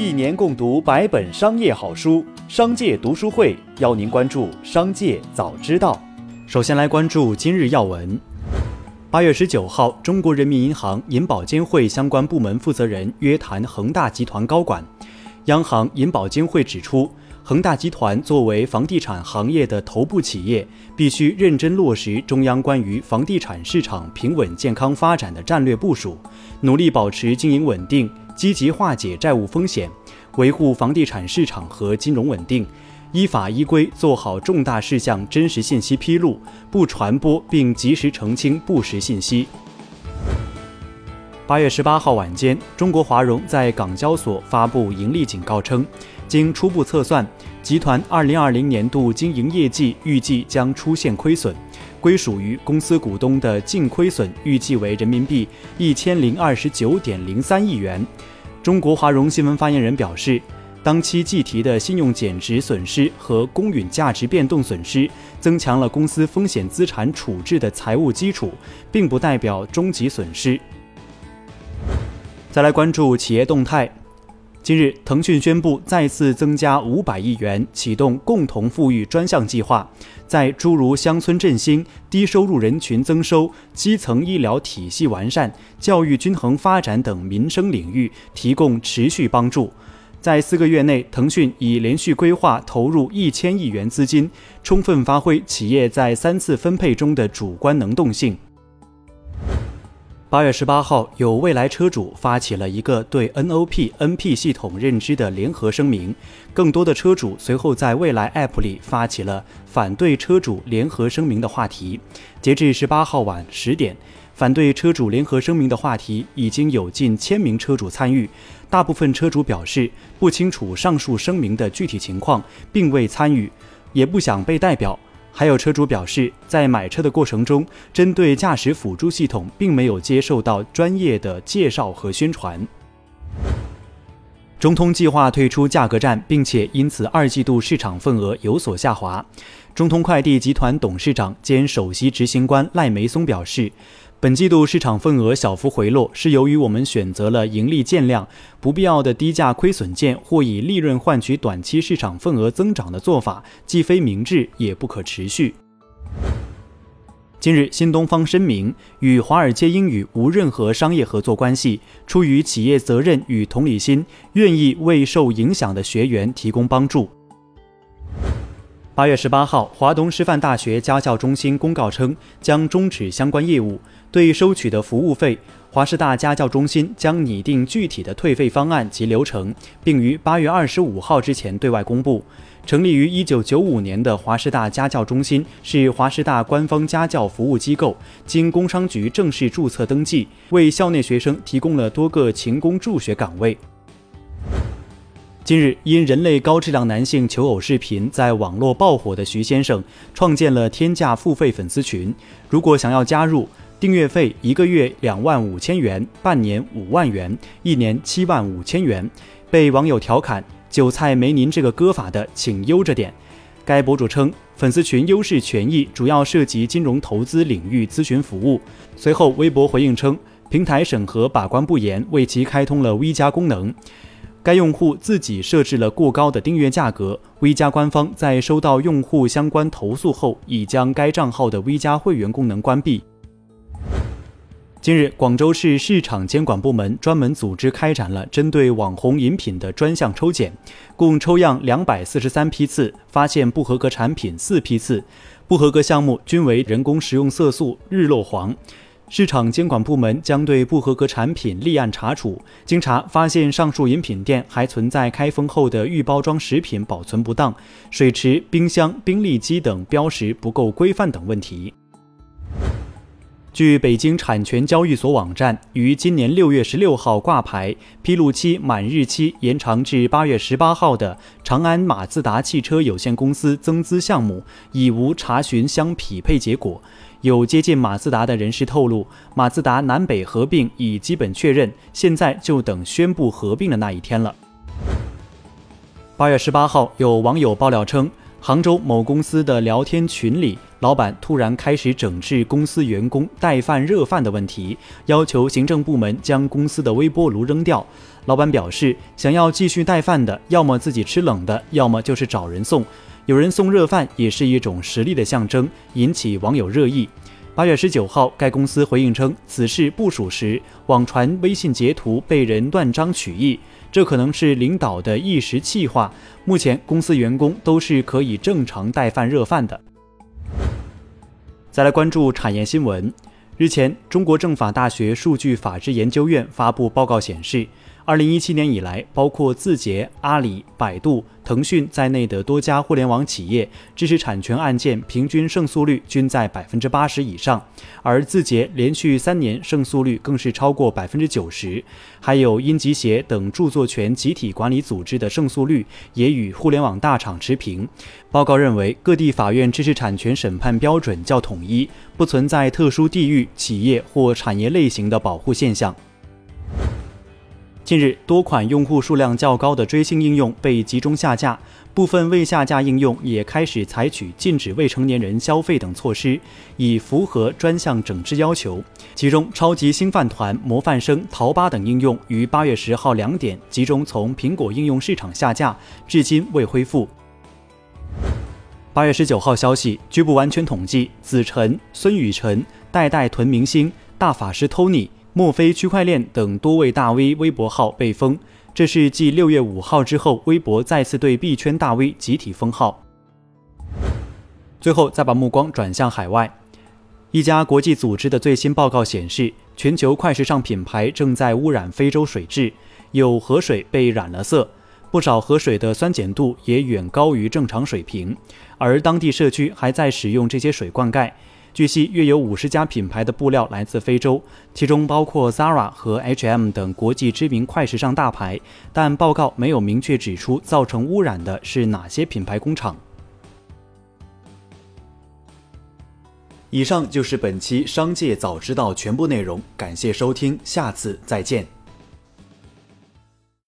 一年共读百本商业好书，商界读书会邀您关注商界早知道。首先来关注今日要闻。八月十九号，中国人民银行银保监会相关部门负责人约谈恒大集团高管。央行银保监会指出，恒大集团作为房地产行业的头部企业，必须认真落实中央关于房地产市场平稳健康发展的战略部署，努力保持经营稳定。积极化解债务风险，维护房地产市场和金融稳定，依法依规做好重大事项真实信息披露，不传播并及时澄清不实信息。八月十八号晚间，中国华融在港交所发布盈利警告称，经初步测算，集团二零二零年度经营业绩预计将出现亏损。归属于公司股东的净亏损预计为人民币一千零二十九点零三亿元。中国华融新闻发言人表示，当期计提的信用减值损失和公允价值变动损失，增强了公司风险资产处置的财务基础，并不代表终极损失。再来关注企业动态。近日，腾讯宣布再次增加五百亿元，启动共同富裕专项计划，在诸如乡村振兴、低收入人群增收、基层医疗体系完善、教育均衡发展等民生领域提供持续帮助。在四个月内，腾讯已连续规划投入一千亿元资金，充分发挥企业在三次分配中的主观能动性。八月十八号，有未来车主发起了一个对 NOP、NP 系统认知的联合声明。更多的车主随后在未来 App 里发起了反对车主联合声明的话题。截至十八号晚十点，反对车主联合声明的话题已经有近千名车主参与。大部分车主表示不清楚上述声明的具体情况，并未参与，也不想被代表。还有车主表示，在买车的过程中，针对驾驶辅助系统并没有接受到专业的介绍和宣传。中通计划退出价格战，并且因此二季度市场份额有所下滑。中通快递集团董事长兼首席执行官赖梅松表示。本季度市场份额小幅回落，是由于我们选择了盈利见量、不必要的低价亏损件或以利润换取短期市场份额增长的做法，既非明智，也不可持续。近日，新东方声明与华尔街英语无任何商业合作关系，出于企业责任与同理心，愿意为受影响的学员提供帮助。八月十八号，华东师范大学家教中心公告称，将终止相关业务。对收取的服务费，华师大家教中心将拟定具体的退费方案及流程，并于八月二十五号之前对外公布。成立于一九九五年的华师大家教中心是华师大官方家教服务机构，经工商局正式注册登记，为校内学生提供了多个勤工助学岗位。近日，因人类高质量男性求偶视频在网络爆火的徐先生，创建了天价付费粉丝群。如果想要加入，订阅费一个月两万五千元，半年五万元，一年七万五千元。被网友调侃“韭菜没您这个割法的，请悠着点”。该博主称，粉丝群优势权益主要涉及金融投资领域咨询服务。随后，微博回应称，平台审核把关不严，为其开通了 V 加功能。该用户自己设置了过高的订阅价格，V 加官方在收到用户相关投诉后，已将该账号的 V 加会员功能关闭。近日，广州市市场监管部门专门组织开展了针对网红饮品的专项抽检，共抽样两百四十三批次，发现不合格产品四批次，不合格项目均为人工食用色素日落黄。市场监管部门将对不合格产品立案查处。经查，发现上述饮品店还存在开封后的预包装食品保存不当、水池、冰箱、冰力机等标识不够规范等问题。据北京产权交易所网站于今年六月十六号挂牌，披露期满日期延长至八月十八号的长安马自达汽车有限公司增资项目已无查询相匹配结果。有接近马自达的人士透露，马自达南北合并已基本确认，现在就等宣布合并的那一天了。八月十八号，有网友爆料称。杭州某公司的聊天群里，老板突然开始整治公司员工带饭热饭的问题，要求行政部门将公司的微波炉扔掉。老板表示，想要继续带饭的，要么自己吃冷的，要么就是找人送。有人送热饭也是一种实力的象征，引起网友热议。八月十九号，该公司回应称此事不属实，网传微信截图被人断章取义。这可能是领导的一时气话。目前，公司员工都是可以正常带饭热饭的。再来关注产业新闻。日前，中国政法大学数据法制研究院发布报告显示。二零一七年以来，包括字节、阿里、百度、腾讯在内的多家互联网企业知识产权案件平均胜诉率均在百分之八十以上，而字节连续三年胜诉率更是超过百分之九十。还有英集协等著作权集体管理组织的胜诉率也与互联网大厂持平。报告认为，各地法院知识产权审判标准较统一，不存在特殊地域、企业或产业类型的保护现象。近日，多款用户数量较高的追星应用被集中下架，部分未下架应用也开始采取禁止未成年人消费等措施，以符合专项整治要求。其中，超级星饭团、模范生、淘吧等应用于八月十号两点集中从苹果应用市场下架，至今未恢复。八月十九号消息，据不完全统计，子晨、孙雨晨、代代屯明星、大法师 Tony。墨菲区块链等多位大 V 微博号被封，这是继六月五号之后，微博再次对币圈大 V 集体封号。最后，再把目光转向海外，一家国际组织的最新报告显示，全球快时尚品牌正在污染非洲水质，有河水被染了色，不少河水的酸碱度也远高于正常水平，而当地社区还在使用这些水灌溉。据悉，约有五十家品牌的布料来自非洲，其中包括 Zara 和 H&M 等国际知名快时尚大牌，但报告没有明确指出造成污染的是哪些品牌工厂。以上就是本期《商界早知道》全部内容，感谢收听，下次再见。